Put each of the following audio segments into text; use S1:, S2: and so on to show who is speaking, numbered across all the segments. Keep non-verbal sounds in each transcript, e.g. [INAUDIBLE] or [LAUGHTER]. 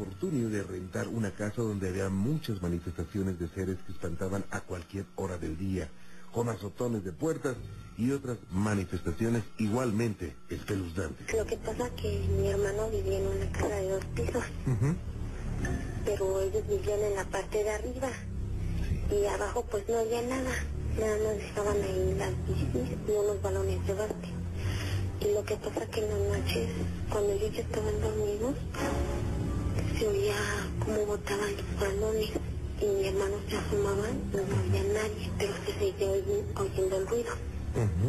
S1: infortunio de rentar una casa donde había muchas manifestaciones de seres que espantaban a cualquier hora del día, con azotones de puertas y otras manifestaciones igualmente espeluznantes.
S2: Lo que pasa es que mi hermano vivía en una casa de dos pisos,
S1: Ujú.
S2: pero ellos vivían en la parte de arriba y abajo pues no había nada, nada más dejaban ahí las bicis y unos balones de básquet. Y lo que pasa que en las noches, cuando ellos estaban dormidos, se oía como botaban los balones y mi hermano se asomaba y no había nadie, pero se seguía oyendo el ruido.
S1: Ujú.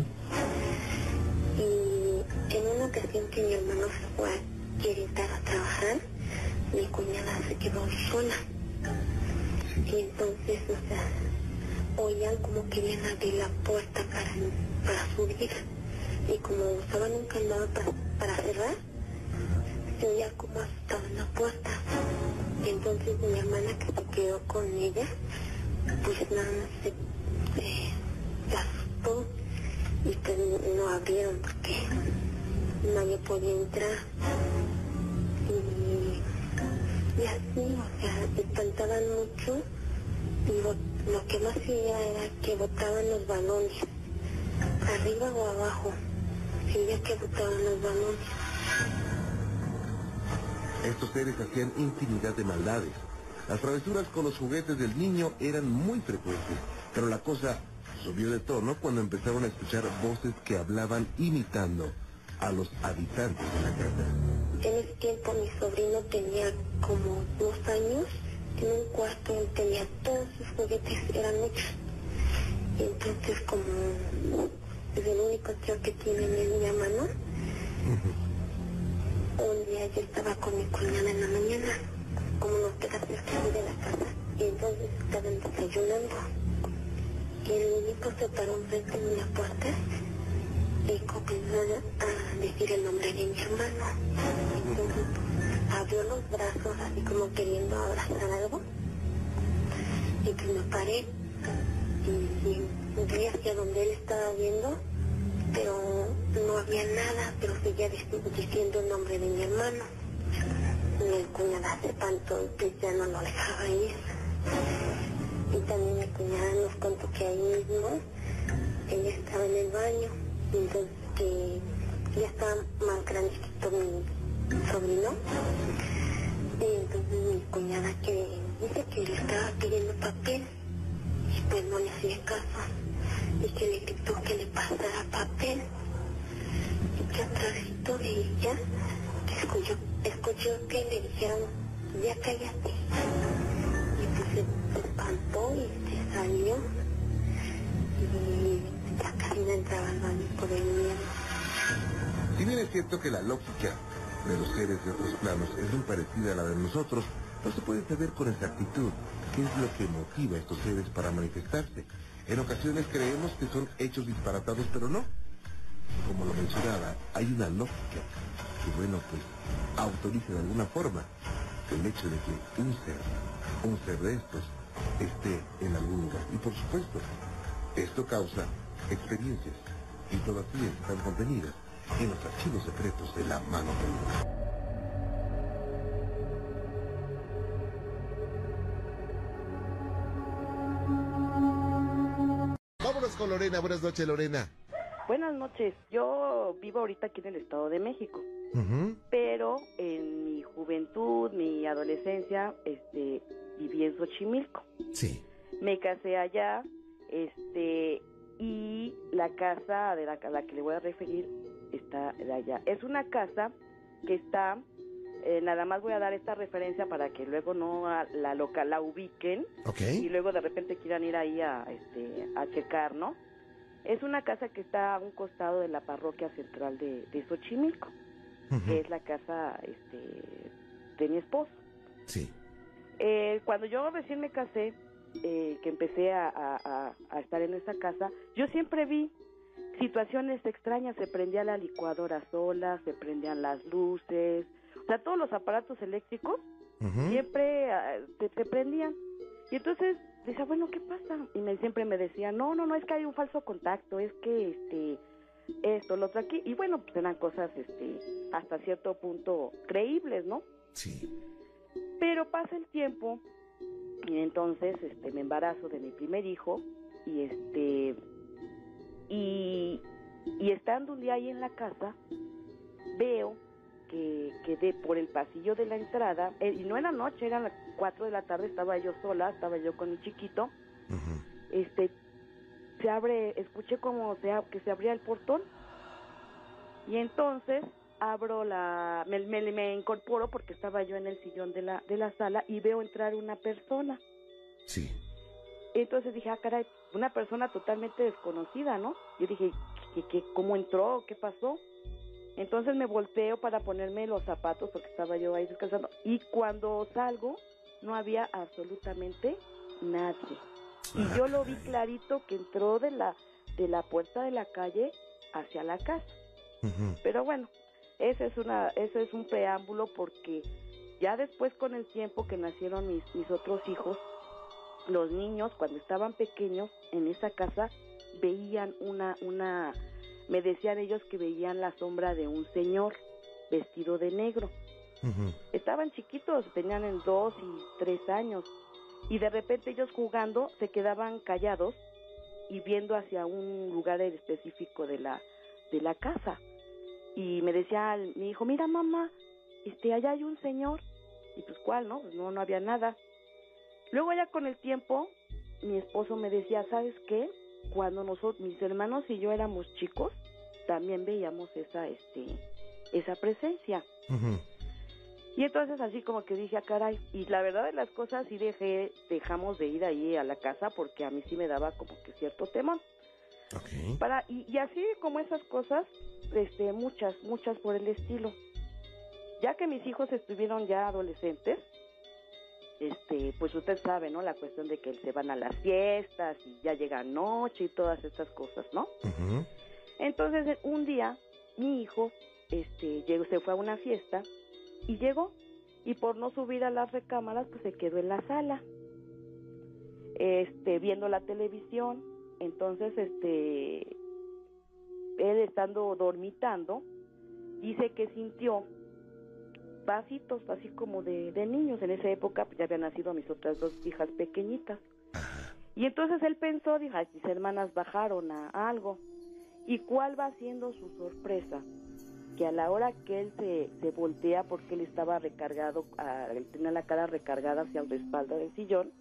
S2: Y en una ocasión que mi hermano se fue a Querétaro a trabajar, mi cuñada se quedó sola. Y entonces, o sea, oían como querían abrir la puerta para, para subir. Y como usaban un candado para, para cerrar, se oía como asustaban la puerta. Y entonces mi hermana que se quedó con ella, pues nada más se, asustó y pues no abrieron porque nadie podía entrar. Y, y así, o sea, espantaban mucho y lo que más hacía era que botaban los balones, arriba o abajo, se veía que botaban los balones.
S1: Estos seres hacían infinidad de maldades. Las travesuras con los juguetes del niño eran muy frecuentes, pero la cosa subió de tono cuando empezaron a escuchar voces que hablaban imitando a los habitantes de la casa.
S2: En ese tiempo mi sobrino tenía como dos años, en un cuarto él tenía todos sus juguetes, eran muchos. Y entonces como es el único tío que tiene es mi hermano, un día yo estaba con mi cuñada en la mañana, como nos queda cerca aquí de la casa, y entonces estaban desayunando. Y el niñito se paró enfrente de una puerta y comenzó a decir el nombre de mi hermano. Entonces abrió los brazos así como queriendo abrazar algo. Y pues me paré y, y vi hacia donde él estaba viendo, pero no había nada, pero seguía dic- diciendo el nombre de mi hermano. Mi cuñada se espantó y pues ya no lo dejaba ir. Y también mi cuñada nos contó que ahí mismo ella estaba en el baño, y entonces que ya estaba más grandecito mi sobrino. Y entonces mi cuñada que dice que le estaba pidiendo papel, y pues no le hacía caso, y que le gritó que le pasara papel. Que atrásito de ella, escuchó, escuchó que le dijeron, ya cállate. Y pues se, espantó y se salió. Y ya casi no entraba al baño por el miedo.
S1: Si bien es cierto que la lógica de los seres de otros planos es muy parecida a la de nosotros, no se puede saber con exactitud qué es lo que motiva a estos seres para manifestarse. En ocasiones creemos que son hechos disparatados, pero no. Como lo mencionaba, hay una lógica que, bueno, pues autoriza de alguna forma el hecho de que un ser, un ser de estos, esté en algún lugar. Y por supuesto, esto causa experiencias y todas ellas están contenidas en los archivos secretos de la mano peluda. Con Lorena. Buenas noches, Lorena.
S3: Buenas noches, yo vivo ahorita aquí en el Estado de México, pero en mi juventud, mi adolescencia, este, viví en Xochimilco.
S1: Sí.
S3: Me casé allá, este, y la casa de la, a la que le voy a referir está de allá. Es una casa que está, eh, nada más voy a dar esta referencia para que luego no a- la local la ubiquen y luego de repente quieran ir ahí a, este, a checar, ¿no? Es una casa que está a un costado de la parroquia central de, de Xochimilco, que es la casa este, de mi esposo.
S1: Sí.
S3: Eh, cuando yo recién me casé, eh, que empecé a, a- estar en esa casa, yo siempre vi situaciones extrañas, se prendía la licuadora sola, se prendían las luces, sea, todos los aparatos eléctricos siempre se, se prendían. Y entonces decía, bueno, ¿qué pasa? Y me, siempre me decía, no, no, no, es que hay un falso contacto, es que este esto, lo otro aquí. Y bueno, pues eran cosas este, hasta cierto punto creíbles, ¿no?
S4: Sí.
S3: Pero pasa el tiempo y entonces este, me embarazo de mi primer hijo y este y, y estando un día ahí en la casa veo que, que de por el pasillo de la entrada eh, y no era noche eran las 4 de la tarde estaba yo sola estaba yo con mi chiquito. Este se abre escuché como se que se abría el portón. Y entonces abro la me, me, me incorporo porque estaba yo en el sillón de la de la sala y veo entrar una persona.
S4: Sí.
S3: entonces dije ah caray una persona totalmente desconocida no yo dije ¿qué, qué, cómo entró qué pasó entonces me volteo para ponerme los zapatos porque estaba yo ahí descansando y cuando salgo no había absolutamente nadie. Y yo lo vi clarito que entró de la de la puerta de la calle hacia la casa. Pero bueno ese es una ese es un preámbulo porque ya después con el tiempo que nacieron mis mis otros hijos los niños cuando estaban pequeños en esa casa veían una una me decían ellos que veían la sombra de un señor vestido de negro estaban chiquitos, tenían en dos y tres años, y de repente ellos jugando se quedaban callados y viendo hacia un lugar específico de la de la casa. Y me decía mi hijo, mira mamá, este allá hay un señor. Y pues cuál, ¿no? Pues no, no había nada. Luego ya con el tiempo, mi esposo me decía, ¿sabes qué? Cuando nosotros, mis hermanos y yo éramos chicos, también veíamos esa, este, esa presencia. Y entonces así como que dije, ah, caray, y la verdad de las cosas sí dejé, dejamos de ir ahí a la casa porque a mí sí me daba como que cierto temor. Para, y, y así como esas cosas, este, muchas, muchas por el estilo. Ya que mis hijos estuvieron ya adolescentes, este, pues usted sabe, ¿no? La cuestión de que se van a las fiestas y ya llega noche y todas estas cosas, ¿no? Entonces, un día, mi hijo este, llegó, se fue a una fiesta y llegó. Y por no subir a las recámaras, pues se quedó en la sala, este, viendo la televisión. Entonces, este, él estando dormitando, dice que sintió pasitos así como de, de niños. En esa época pues, ya habían nacido mis otras dos hijas pequeñitas.
S4: Ajá.
S3: Y entonces él pensó, dijo, "Ay, mis hermanas bajaron a algo. ¿Y cuál va siendo su sorpresa? Que a la hora que él se, se voltea, porque él estaba recargado, ah, él tenía la cara recargada hacia el respaldo del sillón,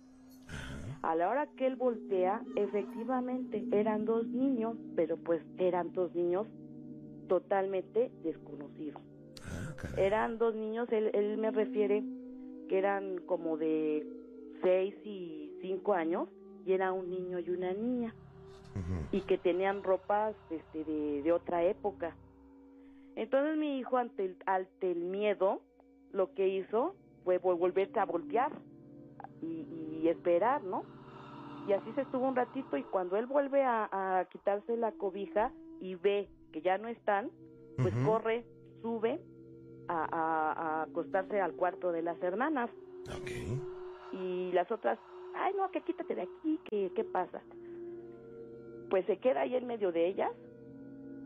S3: a la hora que él voltea, efectivamente eran dos niños, pero pues eran dos niños totalmente desconocidos.
S4: Ah.
S3: Eran dos niños, él, él me refiere que eran como de seis y cinco años, y era un niño y una niña, Y que tenían ropas este, de, de otra época. Entonces mi hijo, ante el, ante el miedo, lo que hizo fue vol- volverse a voltear y, y esperar, ¿no? Y así se estuvo un ratito y cuando él vuelve a, a quitarse la cobija y ve que ya no están, pues corre, sube a, a- a acostarse al cuarto de las hermanas y las otras, ay no, que quítate de aquí, que qué pasa. Pues se queda ahí en medio de ellas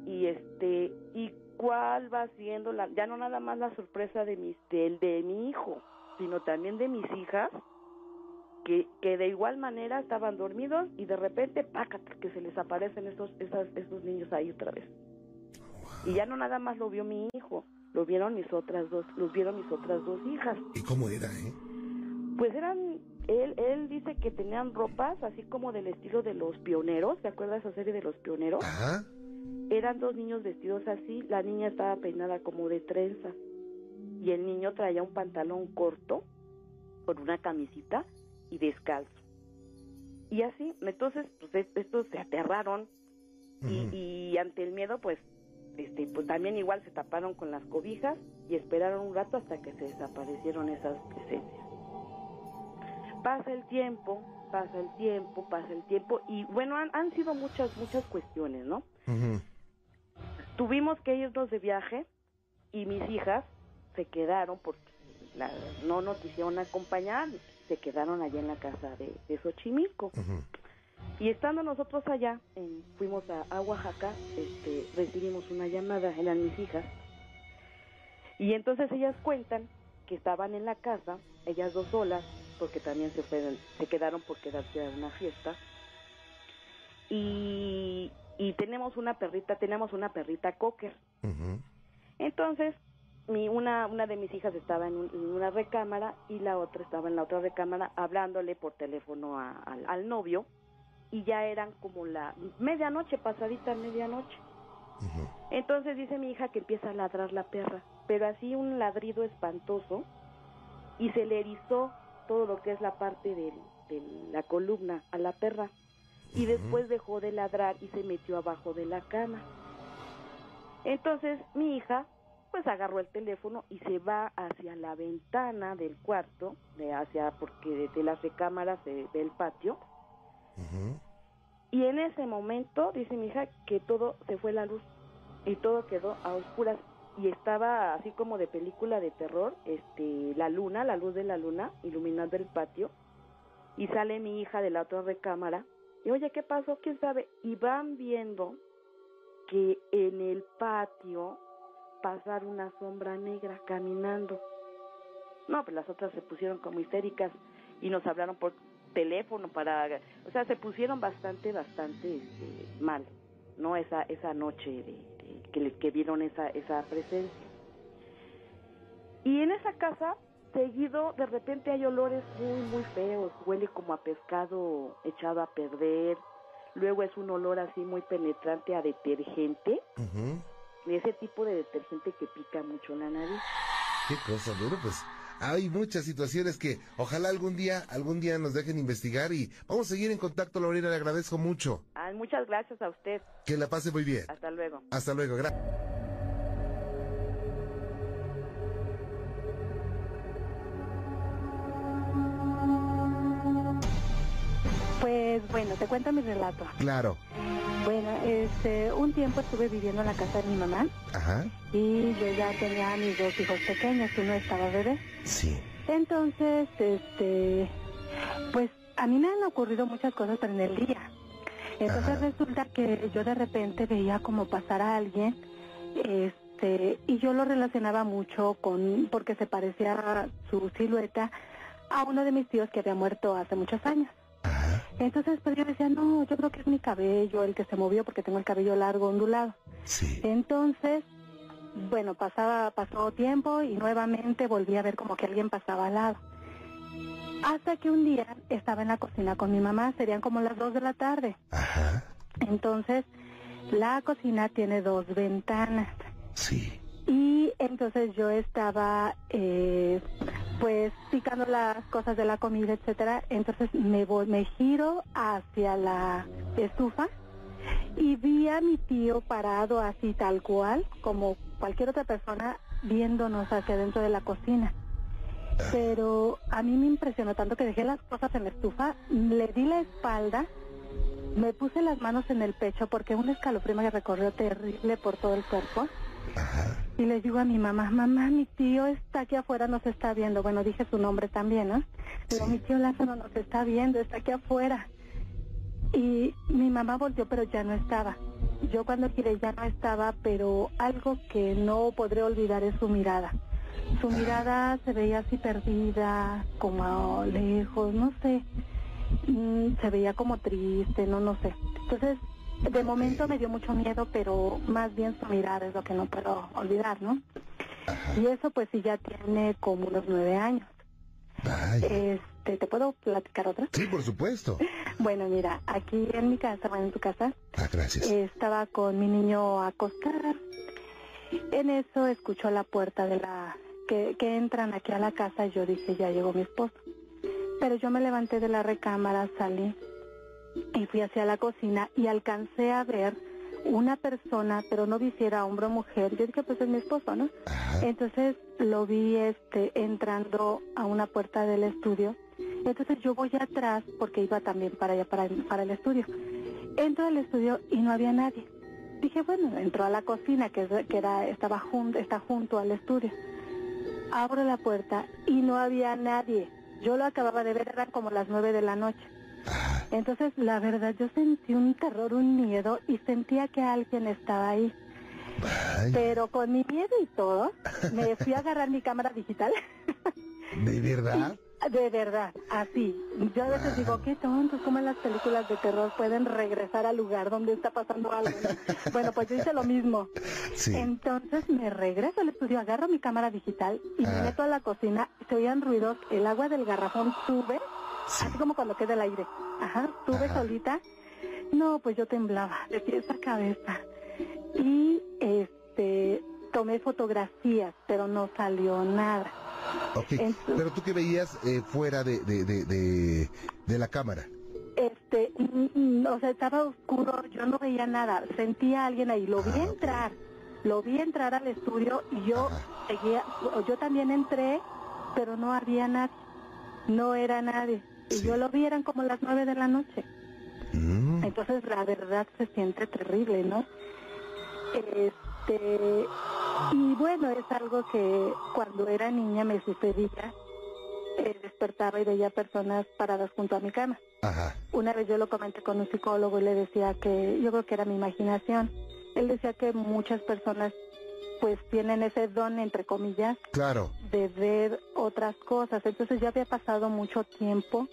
S3: y este y cuál va siendo la ya no nada más la sorpresa de mis del de mi hijo, sino también de mis hijas que, que de igual manera estaban dormidos y de repente pácata que se les aparecen esos esas, esos niños ahí otra vez. Y ya no nada más lo vio mi hijo, lo vieron mis otras dos, los vieron mis otras dos hijas.
S4: ¿Y cómo era, eh?
S3: Pues eran, él, él dice que tenían ropas así como del estilo de los pioneros, ¿se acuerda esa serie de los pioneros?
S4: Ajá.
S3: Eran dos niños vestidos así, la niña estaba peinada como de trenza y el niño traía un pantalón corto con una camisita y descalzo. Y así, entonces, pues es- estos se aterraron y, y ante el miedo, pues, este, pues también igual se taparon con las cobijas y esperaron un rato hasta que se desaparecieron esas presencias. Pasa el tiempo, pasa el tiempo, pasa el tiempo y bueno, han, han sido muchas, muchas cuestiones, ¿no? Tuvimos que irnos de viaje y mis hijas se quedaron porque la- no nos quisieron acompañar, se quedaron allá en la casa de, de Xochimilco. Y estando nosotros allá, en- fuimos a, a Oaxaca, este, recibimos una llamada, eran mis hijas. Y entonces ellas cuentan que estaban en la casa, ellas dos solas, porque también se fueron, se quedaron por quedarse a una fiesta. Y, y tenemos una perrita, tenemos una perrita cocker. Entonces, mi, una, una de mis hijas estaba en, un- en una recámara y la otra estaba en la otra recámara hablándole por teléfono a- al, al novio y ya eran como la medianoche, pasadita medianoche.
S4: Ujú.
S3: Entonces dice mi hija que empieza a ladrar la perra, pero así un ladrido espantoso y se le erizó todo lo que es la parte de la columna a la perra. Y después dejó de ladrar y se metió abajo de la cama. Entonces mi hija pues agarró el teléfono y se va hacia la ventana del cuarto, de hacia porque desde las recámaras se ve el patio y en ese momento, dice mi hija, que todo se fue la luz y todo quedó a oscuras y estaba así como de película de terror, este, la luna, la luz de la luna iluminando el patio y sale mi hija de la otra recámara y oye, ¿qué pasó? ¿Quién sabe? Y van viendo que en el patio pasar una sombra negra caminando. No, pues las otras se pusieron como histéricas y nos hablaron por teléfono para, o sea, se pusieron bastante, bastante este, mal, ¿no? Esa esa noche de, que, que vieron esa esa presencia. Y en esa casa, seguido, de repente hay olores muy, muy feos, huele como a pescado echado a perder, luego es un olor así muy penetrante a detergente, ese tipo de detergente que pica mucho la nariz.
S4: Qué cosa, bueno, pues hay muchas situaciones que ojalá algún día, algún día nos dejen investigar y vamos a seguir en contacto, Lorena, le agradezco mucho.
S3: Ah, muchas gracias a usted.
S4: Que la pase muy bien.
S3: Hasta luego.
S4: Hasta luego, gracias.
S5: Pues bueno, te cuento mi relato.
S4: Claro.
S5: Este, un tiempo estuve viviendo en la casa de mi mamá
S4: Ajá.
S5: y yo ya tenía a mis dos hijos pequeños, uno estaba bebé.
S4: Sí.
S5: Entonces, este, pues a mí me han ocurrido muchas cosas en el día. Entonces
S4: Ajá.
S5: resulta que yo de repente veía como pasar a alguien, este, y yo lo relacionaba mucho con, porque se parecía su silueta a uno de mis tíos que había muerto hace muchos años. Entonces, pues yo decía, no, yo creo que es mi cabello el que se movió porque tengo el cabello largo, ondulado.
S4: Sí.
S5: Entonces, bueno, pasaba, pasó tiempo y nuevamente volví a ver como que alguien pasaba al lado. Hasta que un día estaba en la cocina con mi mamá, serían como las dos de la tarde.
S4: Ajá.
S5: Entonces, la cocina tiene dos ventanas.
S4: Sí.
S5: Y entonces yo estaba, eh, pues, picando las cosas de la comida, etcétera. Entonces me voy, me giro hacia la estufa y vi a mi tío parado así tal cual, como cualquier otra persona, viéndonos hacia dentro de la cocina. Pero a mí me impresionó tanto que dejé las cosas en la estufa, le di la espalda, me puse las manos en el pecho porque un escalofrío me recorrió terrible por todo el cuerpo.
S4: Ajá.
S5: Y le digo a mi mamá, mamá, mi tío está aquí afuera, nos está viendo. Bueno, dije su nombre también, ¿no?
S4: Sí.
S5: mi tío Lázaro nos está viendo, está aquí afuera. Y mi mamá volvió, pero ya no estaba. Yo cuando giré ya no estaba, pero algo que no podré olvidar es su mirada. Su mirada se veía así perdida, como a lejos, no sé. Mm, se veía como triste, no, no sé. Entonces, de momento me dio mucho miedo, pero más bien su mirada es lo que no puedo olvidar, ¿no? Y eso pues sí ya tiene como unos nueve años.
S4: Vaya.
S5: Este, ¿te puedo platicar otra?
S4: Sí, por supuesto. [LAUGHS]
S5: Bueno, mira, aquí en mi casa, bueno, en tu casa,
S4: Ah, gracias.
S5: estaba con mi niño acostada. En eso escuchó la puerta de la que, que entran aquí a la casa y yo dije, ya llegó mi esposo. Pero yo me levanté de la recámara, salí y fui hacia la cocina y alcancé a ver una persona, pero no vi si era hombre o mujer. Yo dije, pues es mi esposo, ¿no?
S4: Ajá.
S5: Entonces lo vi este entrando a una puerta del estudio. Entonces yo voy atrás porque iba también para allá para, para el estudio. Entro al estudio y no había nadie. Dije, bueno, entró a la cocina que, que era estaba junto está junto al estudio. Abro la puerta y no había nadie. Yo lo acababa de ver, eran como las nueve de la noche. Entonces, la verdad, yo sentí un terror, un miedo y sentía que alguien estaba ahí.
S4: Ay,
S5: Pero con mi miedo y todo, me fui a agarrar mi cámara digital.
S4: ¿De verdad? [LAUGHS]
S5: De verdad, así. Yo a veces digo, qué tontos, como en las películas de terror pueden regresar al lugar donde está pasando algo. ¿no? [LAUGHS] bueno, pues yo hice lo mismo.
S4: Sí.
S5: Entonces me regreso al estudio, agarro mi cámara digital y
S4: Ah.
S5: me meto a la cocina. Se oían ruidos, el agua del garrafón sube,
S4: Sí.
S5: así como cuando queda el aire. Ajá,
S4: Ajá.
S5: solita. No, pues yo temblaba de [LAUGHS] pies a cabeza. Y este tomé fotografías, pero no salió nada.
S4: Ok,
S5: Entonces-
S4: pero tú qué veías eh, fuera de, de, de, de, de la cámara.
S5: Este, mm, o sea, estaba oscuro, yo no veía nada, sentía a alguien ahí, lo vi
S4: Ah,
S5: entrar, lo vi entrar al estudio y yo
S4: Ajá.
S5: seguía, yo también entré, pero no había nadie, no era nadie, y
S4: Sí.
S5: yo lo vi, eran como las nueve de la noche,
S4: Mm,
S5: entonces la verdad se siente terrible, ¿no? Este, y bueno, es algo que cuando era niña me sucedía, eh, despertaba y veía personas paradas junto a mi cama.
S4: Ajá.
S5: Una vez yo lo comenté con un psicólogo y le decía que yo creo que era mi imaginación. Él decía que muchas personas pues tienen ese don, entre comillas,
S4: Claro.
S5: de ver otras cosas. Entonces ya había pasado mucho tiempo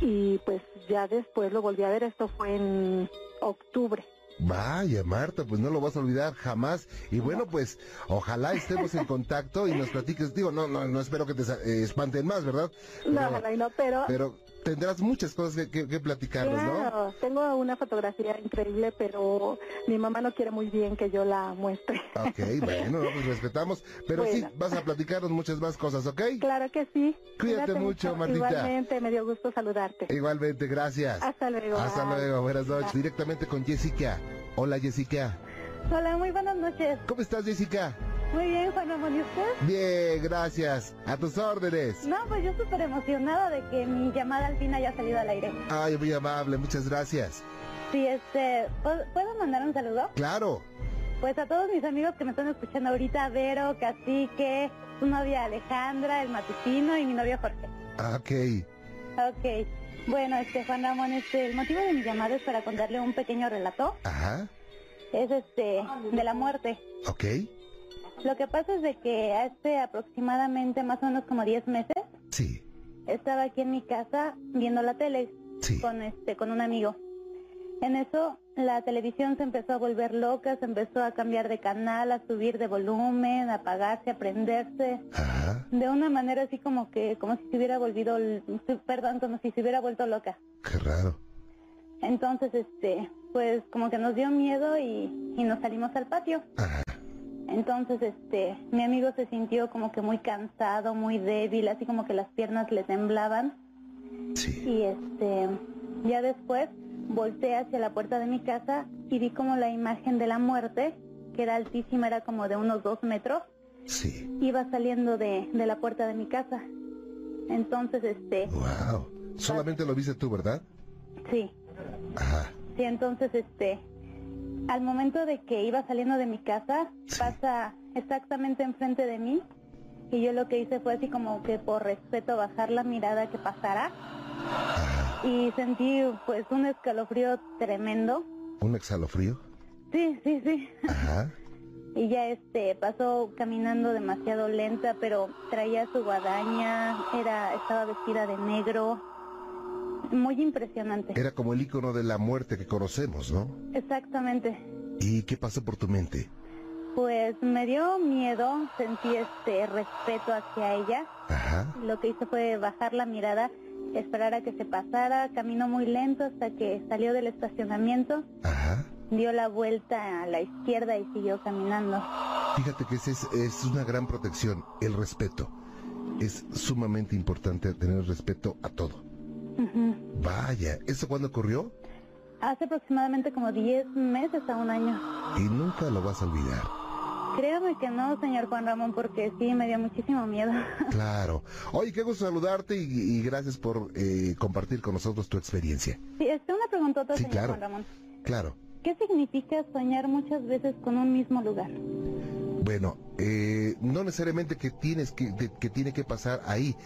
S5: y pues ya después lo volví a ver. Esto fue en octubre.
S4: Vaya, Marta, pues no lo vas a olvidar jamás. Y bueno, pues ojalá estemos en contacto y nos platiques. Digo, no, no, no espero que te eh, espanten más, ¿verdad?
S5: No,
S4: Pero-
S5: ojalá y no, pero...
S4: Pero tendrás muchas cosas que, que, que platicarnos, ¿no?
S5: Claro, tengo una fotografía increíble, pero mi mamá no quiere muy bien que yo la muestre.
S4: Ok, [LAUGHS] bueno, no, pues respetamos. Pero sí,
S5: Bueno.
S4: vas a platicarnos muchas más cosas, ¿ok?
S5: Claro que sí.
S4: Cuídate mucho, Martita.
S5: Igualmente, me dio gusto saludarte.
S4: Igualmente, gracias.
S5: Hasta luego.
S4: Hasta
S5: bye.
S4: luego, buenas noches. Directamente con Jessica. Hola, Jessica.
S6: Hola, muy buenas noches.
S4: ¿Cómo estás, Jessica?
S6: Muy bien, Juan Ramón, ¿y usted?
S4: Bien, gracias. A tus órdenes.
S6: No, pues yo súper emocionada de que mi llamada al fin haya salido al aire.
S4: Ay, muy amable, muchas gracias.
S6: Sí, este, ¿puedo mandar un saludo?
S4: Claro.
S6: Pues a todos mis amigos que me están escuchando ahorita, Vero, Cacique, su novia Alejandra, el matutino y mi novio Jorge.
S4: Ah, Ok.
S6: Ok, bueno, este, Juan Ramón, este, el motivo de mi llamada es para contarle un pequeño relato.
S4: Ajá.
S6: Es este, de la muerte.
S4: Ok.
S6: Lo que pasa es de que hace aproximadamente más o menos como 10 meses,
S4: Sí.
S6: estaba aquí en mi casa viendo la tele
S4: Sí.
S6: con este con un amigo. En eso la televisión se empezó a volver loca, se empezó a cambiar de canal, a subir de volumen, a apagarse, a prenderse,
S4: Ajá.
S6: de una manera así como que como si se hubiera volvido, perdón, como si se hubiera vuelto loca.
S4: Qué raro.
S6: Entonces, este, pues como que nos dio miedo y, y nos salimos al patio.
S4: Ajá.
S6: Entonces, este, mi amigo se sintió como que muy cansado, muy débil, así como que las piernas le temblaban.
S4: Sí.
S6: Y este, ya después volteé hacia la puerta de mi casa y vi como la imagen de la muerte, que era altísima, era como de unos dos metros,
S4: Sí.
S6: iba saliendo de, de la puerta de mi casa. Entonces, este,
S4: Wow. Solamente lo viste tú, ¿verdad?
S6: sí,
S4: Ajá.
S6: sí, entonces, este, al momento de que iba saliendo de mi casa,
S4: Sí.
S6: pasa exactamente enfrente de mí. Y yo lo que hice fue así como que por respeto bajar la mirada que pasara. Y sentí pues un escalofrío tremendo.
S4: ¿Un exhalofrío?
S6: Sí, sí, sí.
S4: Ajá. [LAUGHS]
S6: Y ya este pasó caminando demasiado lenta, pero traía su guadaña, era estaba vestida de negro. Muy impresionante.
S4: Era como el icono de la muerte que conocemos, ¿no?
S6: Exactamente.
S4: ¿Y qué pasó por tu mente?
S6: Pues me dio miedo, sentí este respeto hacia ella.
S4: Ajá.
S6: Lo que hice fue bajar la mirada, esperar a que se pasara, caminó muy lento hasta que salió del estacionamiento,
S4: Ajá.
S6: dio la vuelta a la izquierda y siguió caminando.
S4: Fíjate que ese es, es una gran protección, el respeto. Es sumamente importante tener respeto a todo. Vaya, ¿eso cuándo ocurrió?
S6: Hace aproximadamente como 10 meses a un año.
S4: Y nunca lo vas a olvidar.
S6: Créame que no, señor Juan Ramón, porque sí me dio muchísimo miedo. [LAUGHS]
S4: Claro. Oye, qué gusto saludarte y, y gracias por eh, compartir con nosotros tu experiencia.
S6: Sí, este, una preguntota,
S4: Sí,
S6: señor
S4: claro.
S6: Juan Ramón.
S4: Claro.
S6: ¿Qué significa soñar muchas veces con un mismo lugar?
S4: Bueno, eh, no necesariamente que tienes que, que tiene que pasar ahí,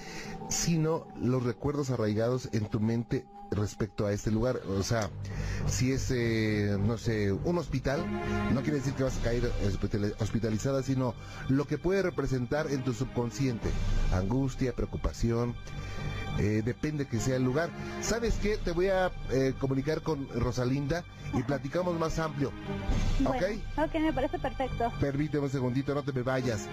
S4: sino los recuerdos arraigados en tu mente respecto a este lugar. O sea, si es, eh, no sé, un hospital, no quiere decir que vas a caer hospitalizada, sino lo que puede representar en tu subconsciente. Angustia, preocupación. Eh, depende que sea el lugar. ¿Sabes qué? Te voy a eh, comunicar con Rosalinda y platicamos más amplio. ¿Ok?
S6: Ok, me parece perfecto.
S4: Permíteme un segundito, no te me vayas.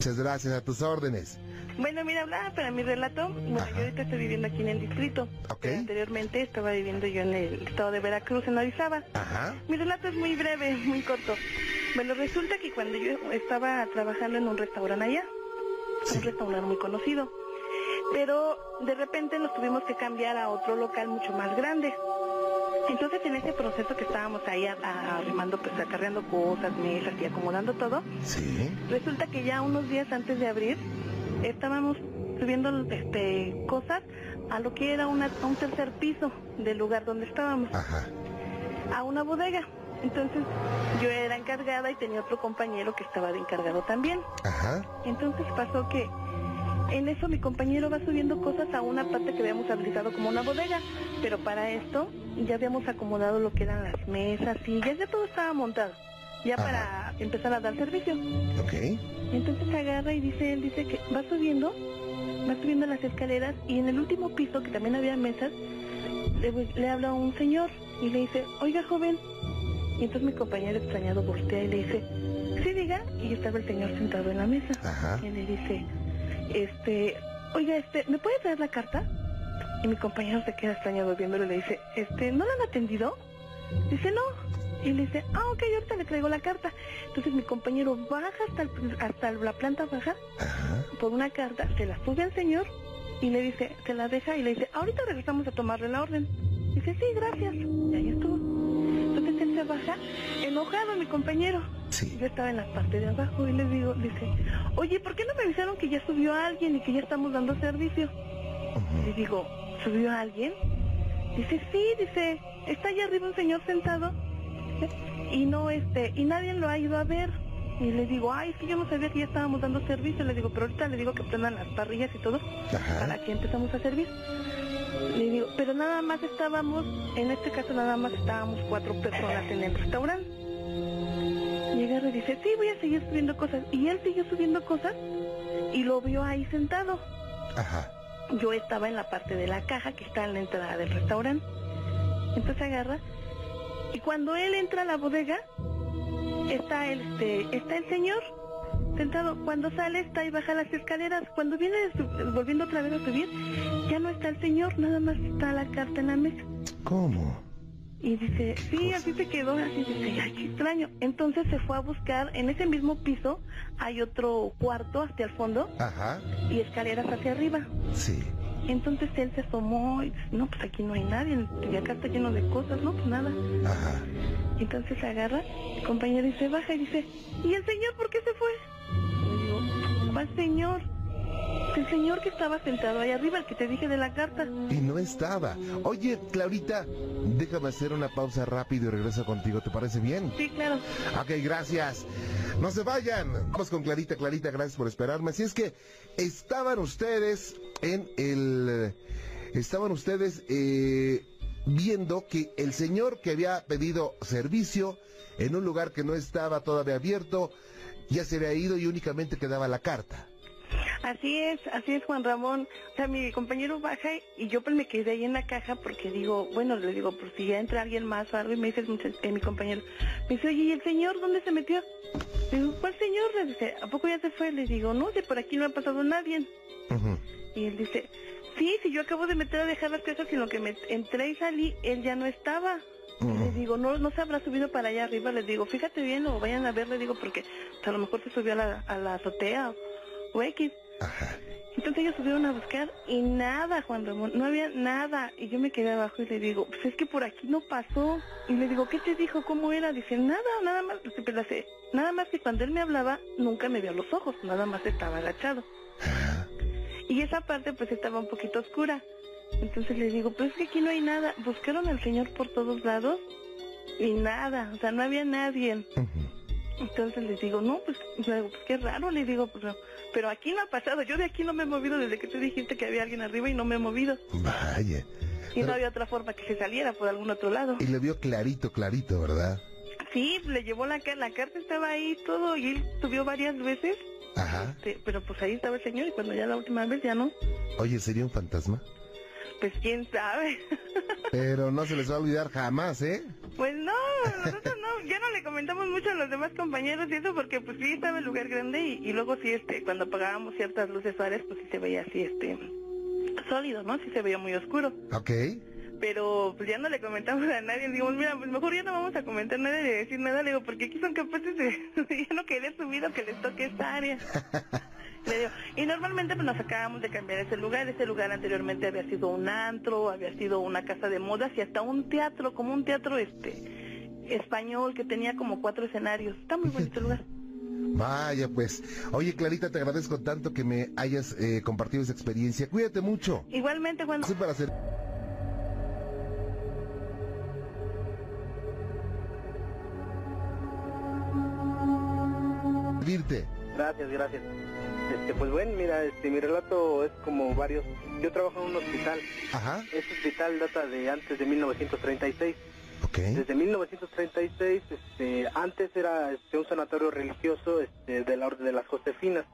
S4: Muchas gracias, a tus órdenes.
S7: Bueno, mira, hablaba para mi relato. Bueno, yo ahorita estoy viviendo aquí en el distrito. anteriormente estaba viviendo yo en el estado de Veracruz, en Orizaba.
S4: Ajá.
S7: Mi relato es muy breve, muy corto. Bueno, resulta que cuando yo estaba trabajando en un restaurante allá, un restaurante muy conocido, pero de repente nos tuvimos que cambiar a otro local mucho más grande. Entonces en ese proceso que estábamos ahí arrimando, pues acarreando cosas, mesas y acomodando todo,
S4: sí.
S7: resulta que ya unos días antes de abrir estábamos subiendo este, cosas a lo que era una, un tercer piso del lugar donde estábamos,
S4: Ajá.
S7: a una bodega. Entonces yo era encargada y tenía otro compañero que estaba de encargado también.
S4: Ajá.
S7: Entonces pasó que en eso mi compañero va subiendo cosas a una parte que habíamos habilitado como una bodega, pero para esto ya habíamos acomodado lo que eran las mesas y ya, todo estaba montado, ya para empezar a dar servicio.
S4: Ok.
S7: Entonces agarra y dice, él dice que va subiendo, va subiendo las escaleras y en el último piso, que también había mesas, le, le habla a un señor y le dice, oiga joven, y entonces mi compañero extrañado voltea y le dice, sí diga, y estaba el señor sentado en la mesa.
S4: Ajá.
S7: Y le dice, este, oiga, este, ¿me puede traer la carta? Y mi compañero se queda extrañado viéndolo y le dice, este, ¿no la han atendido? Dice, no. Y le dice, ah, ok, ahorita le traigo la carta. Entonces mi compañero baja hasta, hasta la planta baja por una carta, se la sube al señor y le dice, se la deja y le dice, ahorita regresamos a tomarle la orden. Dice, sí, gracias. Y ahí estuvo. Entonces él se baja enojado, mi compañero. Yo estaba en la parte de abajo y le digo, dice, oye, ¿por qué no me avisaron que ya subió alguien y que ya estamos dando servicio? Le digo, ¿subió alguien? Dice, sí, dice, está allá arriba un señor sentado y no, este, y nadie lo ha ido a ver. Y le digo, ay, es que yo no sabía que ya estábamos dando servicio. Le digo, pero ahorita le digo que prendan las parrillas y todo para que empezamos a servir. Le digo, pero nada más estábamos, en este caso nada más estábamos cuatro personas en el restaurante. Y agarra y dice, sí, voy a seguir subiendo cosas. Y él siguió subiendo cosas y lo vio ahí sentado.
S4: Ajá.
S7: Yo estaba en la parte de la caja que está en la entrada del restaurante. Entonces agarra y cuando él entra a la bodega, está el, este, está el señor sentado. Cuando sale está y baja las escaleras. Cuando viene volviendo otra vez a subir, ya no está el señor, nada más está la carta en la mesa.
S4: ¿Cómo?
S7: Y dice, sí, así se quedó, así dice, ay, qué extraño. Entonces se fue a buscar, en ese mismo piso hay otro cuarto hacia el fondo
S4: Ajá.
S7: y escaleras hacia arriba.
S4: Sí.
S7: Entonces él se asomó y dice, no, pues aquí no hay nadie, y acá está lleno de cosas, no, pues nada.
S4: Ajá.
S7: Entonces se agarra, el compañero se baja y dice, ¿y el señor por qué se fue? Y digo, ¿cuál señor? El señor que estaba sentado ahí arriba, el que te dije de la carta.
S4: Y no estaba. Oye, Clarita, déjame hacer una pausa rápido y regreso contigo. ¿Te parece bien?
S7: Sí, claro.
S4: Ok, gracias. No se vayan. Vamos con Clarita, Clarita, gracias por esperarme. Así es que estaban ustedes en el... Estaban ustedes eh, viendo que el señor que había pedido servicio en un lugar que no estaba todavía abierto, ya se había ido y únicamente quedaba la carta.
S7: Así es, así es Juan Ramón. O sea, mi compañero baja y yo pues me quedé ahí en la caja porque digo, bueno, le digo, por si ya entra alguien más o algo y me dice eh, mi compañero, me dice, oye, ¿y el señor dónde se metió? Le digo, ¿cuál señor? Le dice, ¿a poco ya se fue? Le digo, no, si por aquí no ha pasado nadie. Y él dice, sí, si yo acabo de meter a dejar las cosas, sino que me entré y salí, él ya no estaba. Le digo, no, no se habrá subido para allá arriba. Les digo, fíjate bien o vayan a ver, le digo, porque a lo mejor se subió a la, a la azotea o X. Entonces ellos subieron a buscar y nada, Juan Ramón, no había nada. Y yo me quedé abajo y le digo, pues es que por aquí no pasó. Y le digo, ¿qué te dijo? ¿Cómo era? Dice, nada, nada más, nada más que cuando él me hablaba, nunca me vio los ojos, nada más estaba agachado. Y esa parte pues estaba un poquito oscura. Entonces le digo, pues es que aquí no hay nada. Buscaron al señor por todos lados y nada, o sea, no había nadie. Entonces les digo, no, pues, yo digo, pues qué raro, le digo, pues no. Pero aquí no ha pasado, yo de aquí no me he movido desde que tú dijiste que había alguien arriba y no me he movido.
S4: Vaya.
S7: Y no había otra forma que se saliera por algún otro lado.
S4: Y le vio clarito, clarito, ¿verdad?
S7: Sí, le llevó la carta, la carta estaba ahí todo y él subió varias veces.
S4: Ajá.
S7: Este, pero pues ahí estaba el señor y cuando ya la última vez ya no.
S4: Oye, ¿sería un fantasma?
S7: Pues quién sabe. [LAUGHS]
S4: Pero no se les va a olvidar jamás, ¿eh?
S7: Pues no, nosotros no, ya no le comentamos mucho a los demás compañeros y eso porque pues sí estaba el lugar grande y, y luego sí, este, cuando apagábamos ciertas luces suaves pues sí se veía así, este, sólido, ¿no? Sí se veía muy oscuro.
S4: Ok.
S7: Pero pues ya no le comentamos a nadie, dijimos, mira, pues mejor ya no vamos a comentar nada ni decir nada, le digo, porque aquí son capaces de, ya no querer subido que les toque esta área. [LAUGHS] Le digo, y normalmente pues nos acabamos de cambiar ese lugar, ese lugar anteriormente había sido un antro, había sido una casa de modas y hasta un teatro, como un teatro este español que tenía como cuatro escenarios. Está muy bonito el lugar. [LAUGHS]
S4: Vaya, pues. Oye, Clarita, te agradezco tanto que me hayas eh, compartido esa experiencia. Cuídate mucho.
S7: Igualmente, Juan.
S4: Para hacer...
S8: Gracias, gracias. Este, pues bueno, mira, este, mi relato es como varios. Yo trabajo en un hospital.
S4: Ajá.
S8: Este hospital data de antes de 1936.
S4: Ok.
S8: Desde 1936, este, antes era este, un sanatorio religioso este, de la Orden de las Josefinas.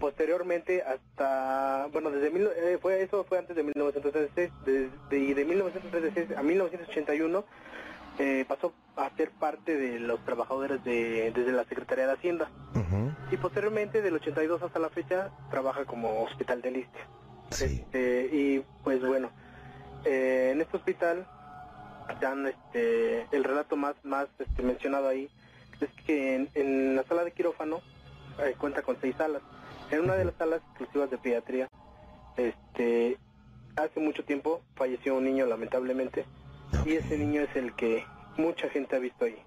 S8: Posteriormente, hasta, bueno, desde mil- eh, fue eso fue antes de 1936, desde, y de 1936 a 1981 eh, pasó a ser parte de los trabajadores de, desde la Secretaría de Hacienda. Y posteriormente, del 82 hasta la fecha, trabaja como hospital de liste.
S4: Sí.
S8: Este, y pues bueno, eh, en este hospital, dan este, el relato más, más este, mencionado ahí, es que en, en la sala de quirófano eh, cuenta con seis salas. En una de las salas exclusivas de pediatría, este, hace mucho tiempo falleció un niño lamentablemente, y ese niño es el que mucha gente ha visto ahí.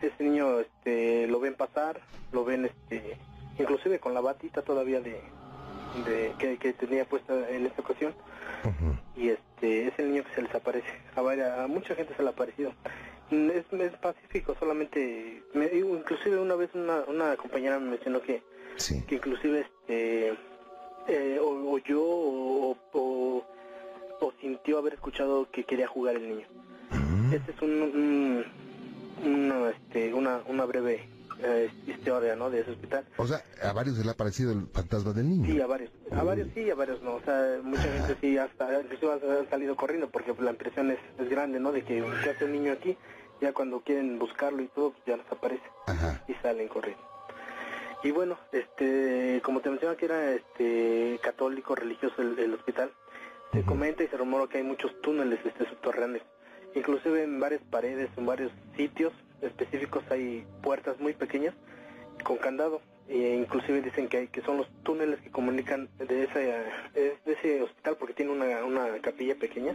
S8: Ese niño este, lo ven pasar, lo ven este, inclusive con la batita todavía de, de que, que tenía puesta en esta ocasión y este es el niño que se les aparece a, varias- a mucha gente se le ha aparecido es, es pacífico solamente me, inclusive una vez una, una compañera me mencionó que,
S4: Sí.
S8: que inclusive este eh, o, o yo o, o, o sintió haber escuchado que quería jugar el niño
S4: Mm.
S8: este es un, un- una, este, una, una breve eh, historia ¿no? de ese hospital
S4: O sea, a varios se le ha parecido el fantasma del niño.
S8: Sí, a varios. A varios sí, a varios no. O sea, mucha gente sí, hasta incluso han salido corriendo porque la impresión es, es grande, ¿no? De que ¿qué hace un niño aquí? Ya cuando quieren buscarlo y todo, pues ya desaparece
S4: Ajá.
S8: y salen corriendo. Y bueno, este, como te mencionaba que era este católico religioso el, el hospital, se comenta y se rumora que hay muchos túneles este, subterráneos. Inclusive en varias paredes, en varios sitios específicos hay puertas muy pequeñas con candado. E inclusive dicen que hay, que son los túneles que comunican de ese, de ese hospital porque tiene una, una capilla pequeña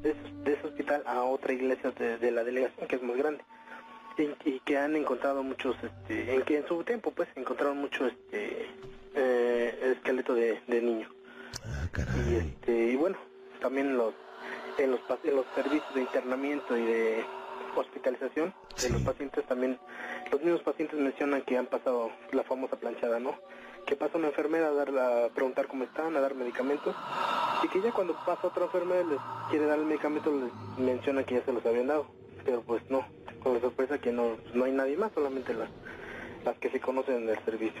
S8: de ese, de ese hospital a otra iglesia de, de la delegación que es más grande. Y, y que han encontrado muchos este en que en su tiempo pues encontraron mucho este eh, esqueleto de, de niño.
S4: Ah,
S8: y este y bueno también los en los en los servicios de internamiento y de hospitalización de los pacientes también los mismos pacientes mencionan que han pasado la famosa planchada no que pasa una enfermera a, dar la- a preguntar cómo están a dar medicamentos y que ya cuando pasa otra enfermera les quiere dar el medicamento les mencionan que ya se los habían dado pero pues no con la sorpresa que no no hay nadie más solamente las las que se conocen del servicio.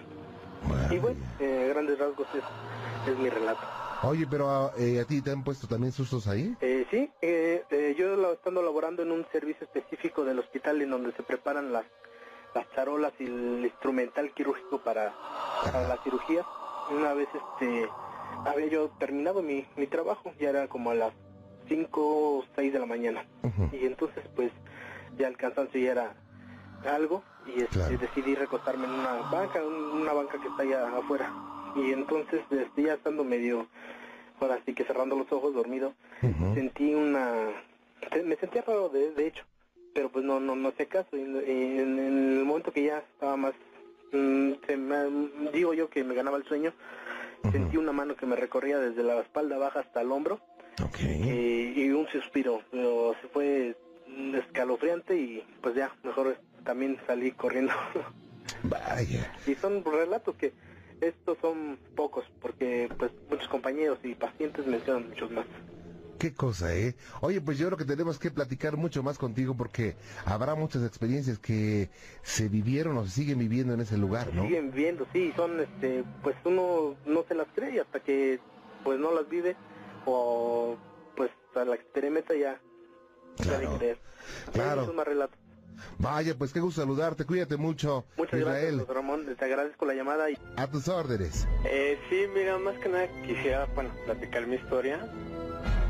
S8: Y bueno eh, grandes rasgos es, es mi relato
S4: Oye, pero ah, eh, a ti te han puesto también sustos ahí.
S8: Eh, sí, eh, eh, yo lo, estando laborando en un servicio específico del hospital en donde se preparan las, las charolas y el instrumental quirúrgico para, para la cirugía. Una vez este había yo terminado mi, mi trabajo, ya era como a las 5 o 6 de la mañana. Y entonces pues ya el cansancio ya era algo y este,
S4: Claro.
S8: decidí recostarme en una banca, un- una banca que está allá afuera. Y entonces desde ya estando medio, ahora sí que cerrando los ojos, dormido, sentí una me sentía raro de, de hecho pero pues no no no hacía caso y, y en, en el momento que ya estaba más mm, se me- digo yo que me ganaba el sueño sentí una mano que me recorría desde la espalda baja hasta el hombro
S4: Ok.
S8: y, y un suspiro pero se fue escalofriante y pues ya mejor también salí corriendo.
S4: Vaya.
S8: y son relatos que estos son pocos, porque pues muchos compañeros y pacientes mencionan muchos más.
S4: Qué cosa, ¿eh? Oye, pues yo creo que tenemos que platicar mucho más contigo porque habrá muchas experiencias que se vivieron o se siguen viviendo en ese lugar, ¿no?
S8: Siguen viendo, sí, son, este, pues uno no se las cree hasta que pues no las vive o pues a la experimenta ya
S4: Claro.
S8: creer.
S4: Claro.
S8: Es relato.
S4: Vaya, pues qué gusto saludarte, cuídate mucho,
S8: Muchas gracias,
S4: Israel.
S8: doctor Ramón, te agradezco la llamada y
S4: A tus órdenes.
S9: Eh, sí, mira, más que nada quisiera, bueno, platicar mi historia.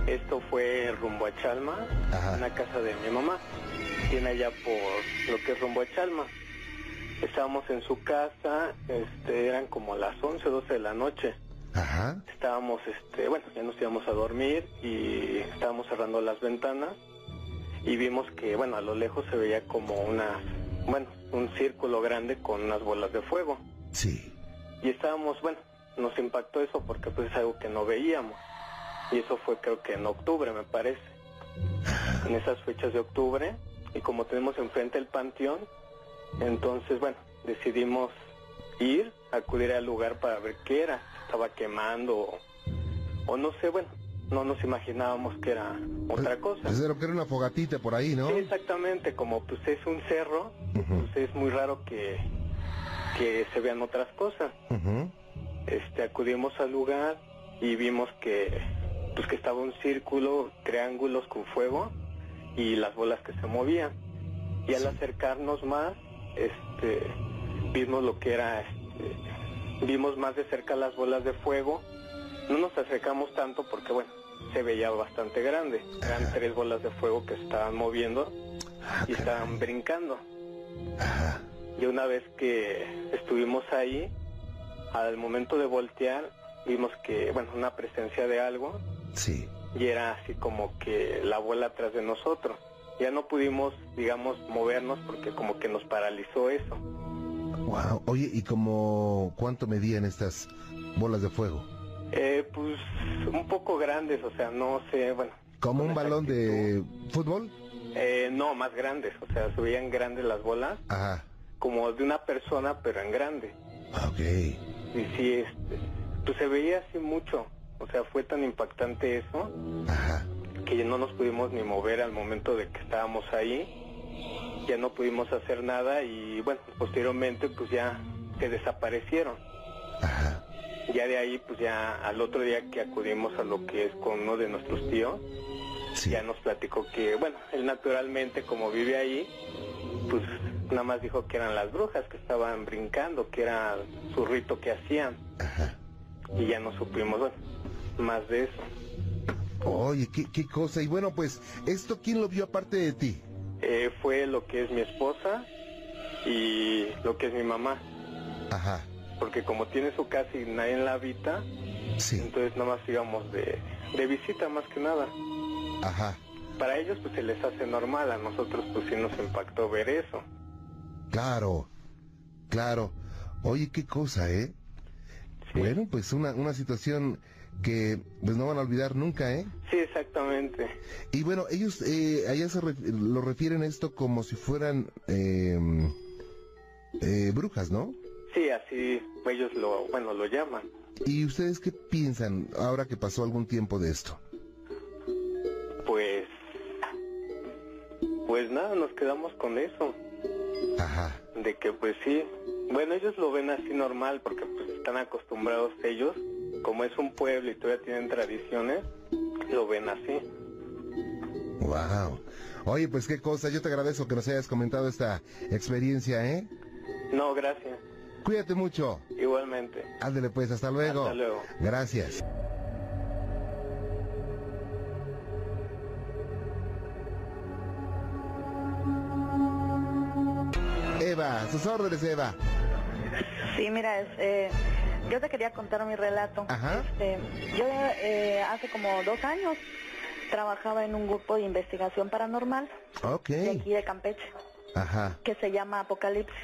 S9: Esto fue rumbo a Chalma,
S4: Ajá.
S9: una casa de mi mamá. Tiene allá por lo que es rumbo a Chalma. Estábamos en su casa, este, eran como las 11, 12 de la noche.
S4: Ajá.
S9: Estábamos, este, bueno, ya nos íbamos a dormir y estábamos cerrando las ventanas y vimos que, bueno, a lo lejos se veía como una, bueno, un círculo grande con unas bolas de fuego.
S4: Sí.
S9: Y estábamos, bueno, nos impactó eso porque pues es algo que no veíamos. Y eso fue creo que en octubre me parece. En esas fechas de octubre. Y como tenemos enfrente el panteón, entonces bueno, decidimos ir, acudir al lugar para ver qué era. Estaba quemando o, o no sé, bueno, no nos imaginábamos que era otra cosa.
S4: Pues era que era una fogatita por ahí, ¿no?
S9: Sí, exactamente, como pues es un cerro,
S4: Ujú.
S9: pues es muy raro que, que se vean otras cosas
S4: Ujú.
S9: este acudimos al lugar y vimos que pues que estaba un círculo triángulos con fuego y las bolas que se movían y al acercarnos más este vimos lo que era este, vimos más de cerca las bolas de fuego no nos acercamos tanto porque bueno se veía bastante grande eran tres bolas de fuego que se estaban moviendo
S4: Ah,
S9: y estaban brincando
S4: Ajá.
S9: y una vez que estuvimos ahí, al momento de voltear, vimos que, bueno, una presencia de algo
S4: Sí.
S9: y era así como que la bola atrás de nosotros. Ya no pudimos, digamos, movernos porque como que nos paralizó eso.
S4: Wow. Oye, ¿y como cuánto medían estas bolas de fuego?
S9: Eh, pues un poco grandes, o sea, no sé, bueno.
S4: ¿Como un balón de fútbol?
S9: Eh, no, más grandes, o sea, se veían grandes las bolas,
S4: Ajá.
S9: como de una persona, pero en grande.
S4: Ah, Ok.
S9: Y sí, este, pues se veía así mucho, o sea, fue tan impactante eso
S4: Ajá.
S9: que no nos pudimos ni mover al momento de que estábamos ahí, ya no pudimos hacer nada y bueno, posteriormente pues ya se desaparecieron.
S4: Ajá.
S9: Ya de ahí pues ya al otro día que acudimos a lo que es con uno de nuestros tíos,
S4: Sí.
S9: ya nos platicó que bueno, él naturalmente como vive ahí, pues nada más dijo que eran las brujas que estaban brincando, que era su rito que hacían
S4: Ajá.
S9: y ya no supimos bueno, más de eso.
S4: Oye, qué, qué cosa. Y bueno, pues, ¿esto quién lo vio aparte de ti?
S9: Eh, fue lo que es mi esposa y lo que es mi mamá.
S4: Ajá.
S9: Porque como tiene su casa y nadie la habita,
S4: Sí.
S9: entonces nada más íbamos de, de visita más que nada.
S4: Ajá.
S9: Para ellos pues se les hace normal, a nosotros pues sí nos impactó ver eso.
S4: Claro. Claro. Oye, qué cosa, ¿eh?
S9: Sí.
S4: Bueno, pues una, una situación que pues no van a olvidar nunca, ¿eh?
S9: Sí, exactamente.
S4: Y bueno, ellos eh, allá se ref- lo refieren a esto como si fueran eh, eh, brujas, ¿no?
S9: Sí, así ellos lo, bueno, lo llaman.
S4: ¿Y ustedes qué piensan ahora que pasó algún tiempo de esto?
S9: Pues, pues nada, nos quedamos con eso.
S4: Ajá.
S9: De que pues sí, bueno, ellos lo ven así normal porque pues están acostumbrados ellos, como es un pueblo y todavía tienen tradiciones, lo ven así.
S4: Wow. Oye, pues qué cosa. Yo te agradezco que nos hayas comentado esta experiencia, ¿eh?
S9: No, gracias.
S4: Cuídate mucho.
S9: Igualmente.
S4: Ándale pues, hasta luego.
S9: Hasta luego.
S4: Gracias. Eva, sus órdenes, Eva.
S10: Sí, mira, es, eh, yo te quería contar mi relato.
S4: Ajá.
S10: Este, yo eh, hace como dos años trabajaba en un grupo de investigación paranormal
S4: Ok.
S10: de aquí de Campeche,
S4: Ajá.
S10: que se llama Apocalipsis.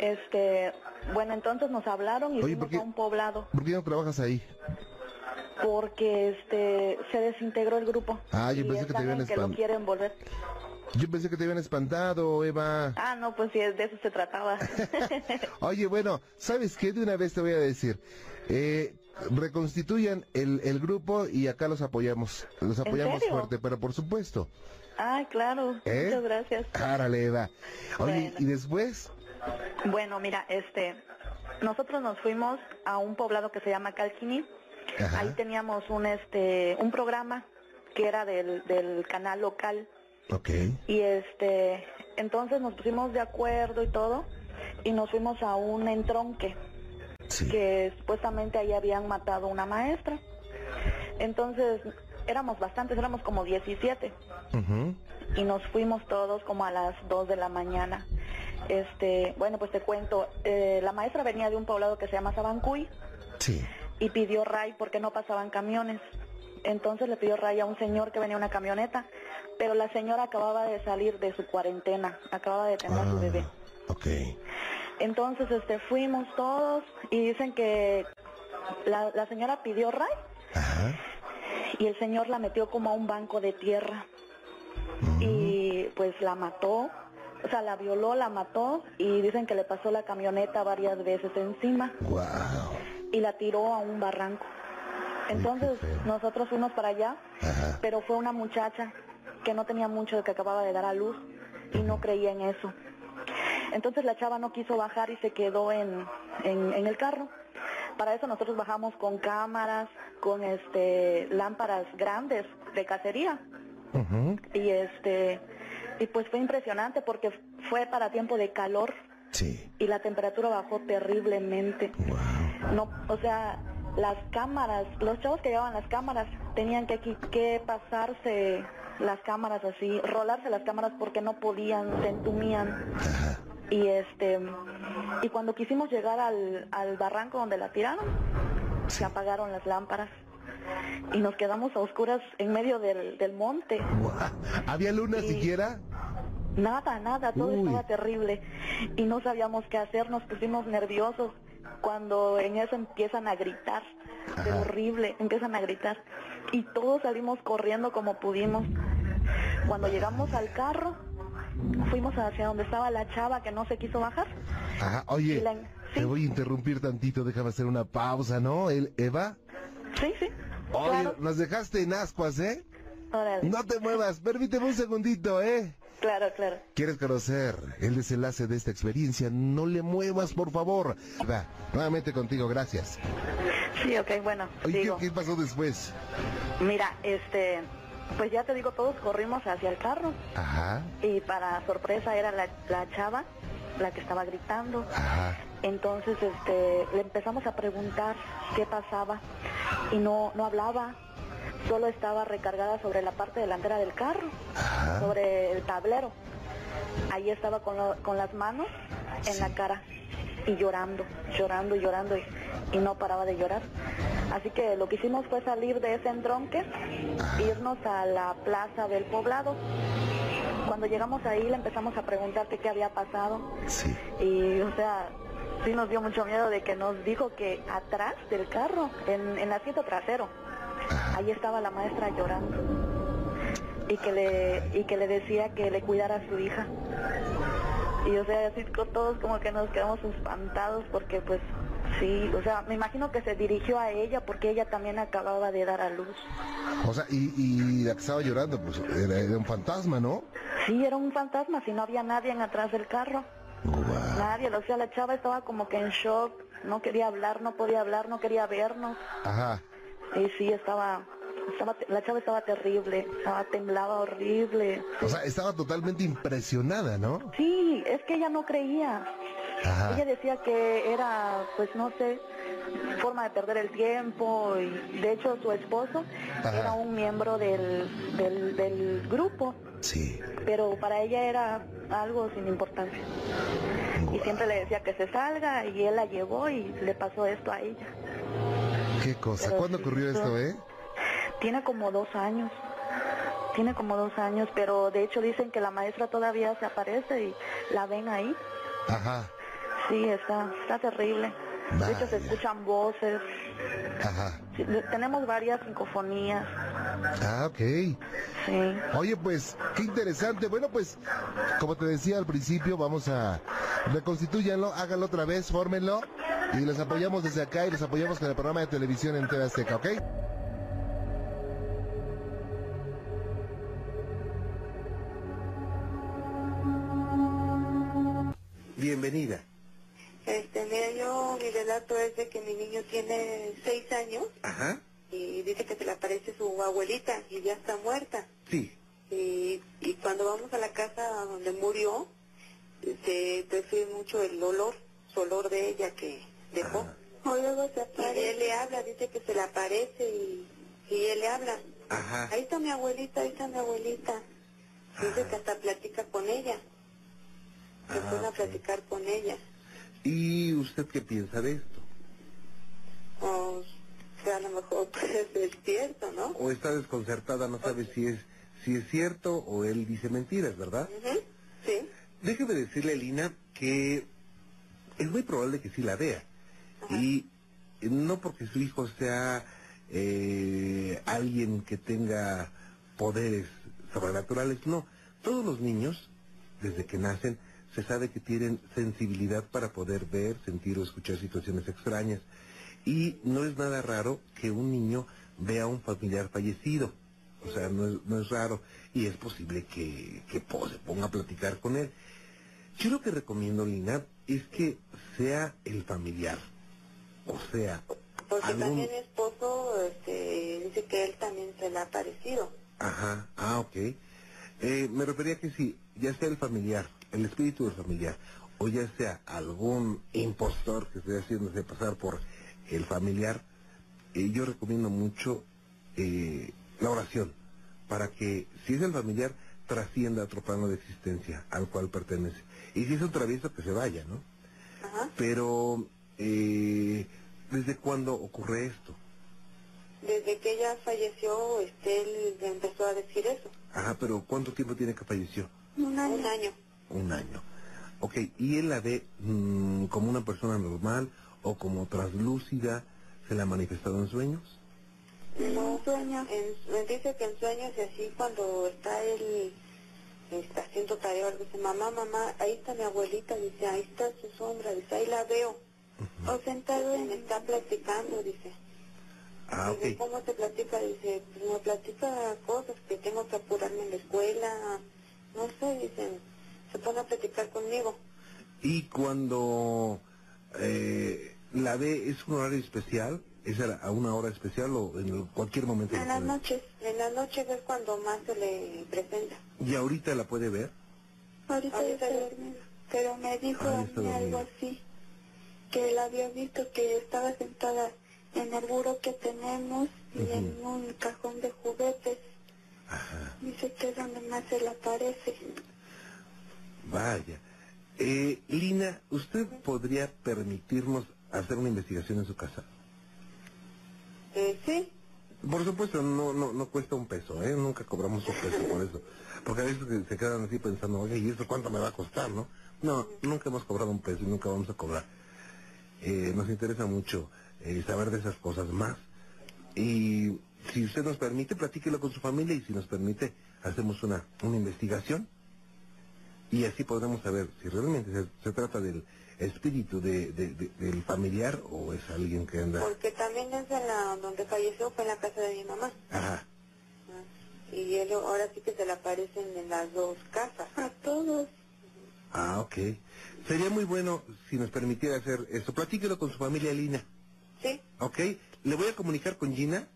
S10: Este, bueno, entonces nos hablaron y
S4: Oye,
S10: fuimos a un poblado
S4: ¿Por qué no trabajas ahí?
S10: porque este se desintegró el grupo.
S4: Ah, yo pensé que te habían
S10: que lo quieren volver.
S4: Yo pensé que te habían espantado, Eva.
S10: Ah, no, pues sí, de eso se trataba. [LAUGHS]
S4: Oye, bueno, ¿sabes qué? De una vez te voy a decir. Eh, reconstituyan el, el grupo y acá los apoyamos. Los apoyamos fuerte, pero por supuesto.
S10: ah, claro.
S4: ¿Eh?
S10: Muchas gracias.
S4: Árale, Eva. Oye,
S10: Bueno.
S4: ¿y después?
S10: Bueno, mira, este, nosotros nos fuimos a un poblado que se llama Calquini.
S4: Ajá.
S10: Ahí teníamos un, este, un programa que era del, del canal local.
S4: Ok.
S10: Y este, entonces nos pusimos de acuerdo y todo, y nos fuimos a un entronque,
S4: Sí.
S10: que supuestamente ahí habían matado una maestra. Entonces, éramos bastantes, éramos como 17,
S4: Ujú.
S10: y nos fuimos todos como a las 2 de la mañana. Este, bueno, pues te cuento, eh, la maestra venía de un poblado que se llama Sabancuy,
S4: Sí.
S10: y pidió ray porque no pasaban camiones. Entonces le pidió ray a un señor que venía en una camioneta, pero la señora acababa de salir de su cuarentena, acababa de tener a su
S4: Ah,
S10: bebé.
S4: ok.
S10: Entonces este fuimos todos y dicen que la, la señora pidió ray
S4: Ajá.
S10: Y el señor la metió como a un banco de tierra y pues la mató, o sea, la violó, la mató y dicen que le pasó la camioneta varias veces encima.
S4: Wow.
S10: y la tiró a un barranco. Entonces nosotros fuimos para allá,
S4: Ajá.
S10: pero fue una muchacha que no tenía mucho de que acababa de dar a luz y no creía en eso. Entonces la chava no quiso bajar y se quedó en, en, en el carro. Para eso nosotros bajamos con cámaras, con este lámparas grandes de cacería y este y pues fue impresionante porque fue para tiempo de calor
S4: Sí.
S10: y la temperatura bajó terriblemente.
S4: Wow.
S10: No, o sea, las cámaras, los chavos que llevaban las cámaras tenían que, que pasarse las cámaras así, rolarse las cámaras porque no podían, se entumían.
S4: Ajá.
S10: Y este, y cuando quisimos llegar al, al barranco donde la tiraron, se apagaron las lámparas y nos quedamos a oscuras en medio del, del monte.
S4: ¿Había luna siquiera?
S10: Nada, nada, todo
S4: Uy.
S10: estaba terrible y no sabíamos qué hacer, nos pusimos nerviosos cuando en eso empiezan a gritar,
S4: Ajá.
S10: horrible, empiezan a gritar y todos salimos corriendo como pudimos. Cuando llegamos al carro, fuimos hacia donde estaba la chava que no se quiso bajar.
S4: Ajá. Oye, te voy a interrumpir tantito, déjame hacer una pausa, ¿no? El, Eva.
S10: Sí, sí.
S4: Oye,
S10: Claro.
S4: nos dejaste en ascuas, ¿eh?
S10: Órale.
S4: No te muevas, permíteme un segundito, ¿eh?
S10: Claro, claro.
S4: ¿Quieres conocer el desenlace de esta experiencia? No le muevas, por favor. Va, nuevamente contigo, gracias.
S10: Sí, ok, bueno,
S4: Oye, ¿qué,
S10: digo.
S4: qué pasó después?
S10: Mira, este, pues ya te digo, todos corrimos hacia el carro.
S4: Ajá,
S10: y para sorpresa era la, la chava la que estaba gritando.
S4: ajá,
S10: Entonces este, le empezamos a preguntar qué pasaba y no, no hablaba, solo estaba recargada sobre la parte delantera del carro,
S4: ajá.
S10: sobre el tablero. Ahí estaba con, lo- con las manos en la cara y llorando, llorando y llorando y, y no paraba de llorar. Así que lo que hicimos fue salir de ese entronque, irnos a la plaza del poblado. Cuando llegamos ahí le empezamos a preguntar qué había pasado
S4: Sí.
S10: y o sea, sí nos dio mucho miedo de que nos dijo que atrás del carro, en, en el asiento trasero, ahí estaba la maestra llorando y que le y que le decía que le cuidara a su hija. Y o sea, así todos como que nos quedamos espantados porque pues sí, o sea, me imagino que se dirigió a ella porque ella también acababa de dar a luz.
S4: O sea, y, y la que estaba llorando, pues era, era un fantasma, ¿no?
S10: Sí, era un fantasma, si no había nadie en atrás del carro. Nadie, o sea, la chava estaba como que en shock, no quería hablar, no podía hablar, no quería vernos.
S4: Ajá.
S10: Y sí, estaba, estaba la chava estaba terrible, estaba temblaba horrible.
S4: O sea, estaba totalmente impresionada, ¿no?
S10: Sí, es que ella no creía.
S4: Ajá.
S10: Ella decía que era, pues no sé, forma de perder el tiempo y de hecho su esposo
S4: Ajá.
S10: era un miembro del, del, del grupo,
S4: Sí.
S10: pero para ella era algo sin importancia. Y siempre le decía que se salga y él la llevó y le pasó esto a ella.
S4: ¿Qué cosa?
S10: Pero
S4: ¿Cuándo
S10: sí,
S4: ocurrió esto, eh?
S10: Tiene como dos años. Tiene como dos años, pero de hecho dicen que la maestra todavía se aparece y la ven ahí.
S4: Ajá.
S10: Sí, está, está terrible. De hecho se escuchan voces.
S4: Ajá.
S10: Sí, tenemos varias psicofonías.
S4: Ah, ok.
S10: Sí.
S4: Oye, pues, qué interesante. Bueno, pues, como te decía al principio, vamos a reconstituyanlo, háganlo otra vez, fórmenlo y los apoyamos desde acá y los apoyamos con el programa de televisión en TV Azteca, ¿ok?
S1: Bienvenida.
S11: Este, mira, yo, mi relato es de que mi niño tiene seis años
S1: Ajá.
S11: y dice que se le aparece su abuelita y ya está muerta.
S1: Sí.
S11: Y, y cuando vamos a la casa donde murió, se percibe mucho el olor, su olor de ella que dejó. O luego se Y él le habla, dice que se le aparece y, y él le habla.
S1: Ajá.
S11: Ahí está mi abuelita, ahí está mi abuelita. Dice que hasta platica con ella. Se
S1: Ah,
S11: pone a
S1: ok.
S11: platicar con ella.
S1: ¿Y usted qué piensa de esto?
S11: O sea, a lo mejor [LAUGHS] ser cierto, ¿no?
S1: ¿O está desconcertada, no sabe si es, si es cierto o él dice mentiras, verdad?
S11: Ujú, Sí.
S1: Déjeme decirle, Lina, que es muy probable que sí la vea. Y no porque su hijo sea eh, alguien que tenga poderes sobrenaturales, no. Todos los niños, desde que nacen, se sabe que tienen sensibilidad para poder ver, sentir o escuchar situaciones extrañas. Y no es nada raro que un niño vea a un familiar fallecido. O sea, no es, no es raro. Y es posible que, que po- se ponga a platicar con él. Yo lo que recomiendo, Lina, es que sea el familiar. O sea,
S11: Porque
S1: algún...
S11: también mi esposo este, dice que él también se le ha parecido.
S1: Ajá, ah, ok. Eh, me refería que si, ya sea el familiar, el espíritu del familiar, o ya sea algún impostor que esté haciéndose pasar por el familiar, eh, yo recomiendo mucho eh, la oración, para que si es el familiar, trascienda a otro plano de existencia al cual pertenece. Y si es un travieso, que se vaya, ¿no?
S11: Ajá.
S1: Pero, eh, ¿desde cuándo ocurre esto?
S11: Desde que ella falleció, este, él empezó a decir eso.
S1: Ajá, pero ¿cuánto tiempo tiene que falleció?
S11: Un año. Un año.
S1: Un año. Ok, ¿y él la ve mm, como una persona normal o como translúcida? ¿Se le ha manifestado en sueños?
S11: No sueña. En, me dice que en sueños y así cuando está él está haciendo tarea, dice, mamá, mamá, ahí está mi abuelita, dice, ahí está su sombra, dice, ahí la veo. O sentado me está platicando, dice.
S1: Ah,
S11: Dice,
S1: ok.
S11: ¿cómo te platica? Dice, pues me platica cosas que tengo que apurarme en la escuela, no sé, dice, se pone a platicar conmigo.
S1: ¿Y cuando eh, la ve, es un horario especial? ¿Es a a una hora especial o en cualquier momento? la
S11: En las noches, en las noches es cuando más se le presenta.
S1: ¿Y ahorita la puede ver?
S11: Ahorita, está durmiendo. Pero me dijo
S1: Ah,
S11: a
S1: está
S11: mí algo
S1: dormida.
S11: así, que él había visto que estaba sentada en el buró que tenemos y en un cajón de juguetes. Dice que es donde más se le aparece.
S1: Vaya. Eh, Lina, ¿usted podría permitirnos hacer una investigación en su casa?
S11: Eh, sí,
S1: Por supuesto, no, no, no cuesta un peso, ¿eh? Nunca cobramos un peso por eso. Porque a veces se- quedan así pensando, oye, ¿y esto cuánto me va a costar, no? No, nunca hemos cobrado un peso y nunca vamos a cobrar. Eh, nos interesa mucho eh, saber de esas cosas más. Y si usted nos permite, platíquelo con su familia y si nos permite, hacemos una, una investigación. Y así podremos saber si realmente se, se trata del espíritu de, de- de- del familiar o es alguien que anda...
S11: porque también es en la donde falleció fue en la casa de mi mamá.
S1: Ajá.
S11: Y él ahora sí que se le aparecen en las dos casas. A todos.
S1: Ah, ok. Sería muy bueno si nos permitiera hacer eso. Platíquelo con su familia, Lina.
S11: Sí.
S1: Ok. Le voy a comunicar con Gina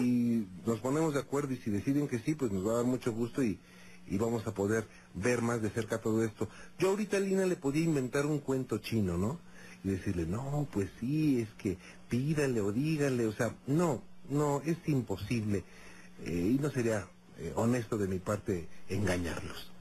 S1: y nos ponemos de acuerdo y si deciden que sí, pues nos va a dar mucho gusto y, y vamos a poder ver más de cerca todo esto. Yo ahorita a Lina le podía inventar un cuento chino, ¿no? Y decirle, no, pues sí, es que pídale o díganle, o sea, no, no, es imposible. Eh, y no sería eh, honesto de mi parte engañarlos.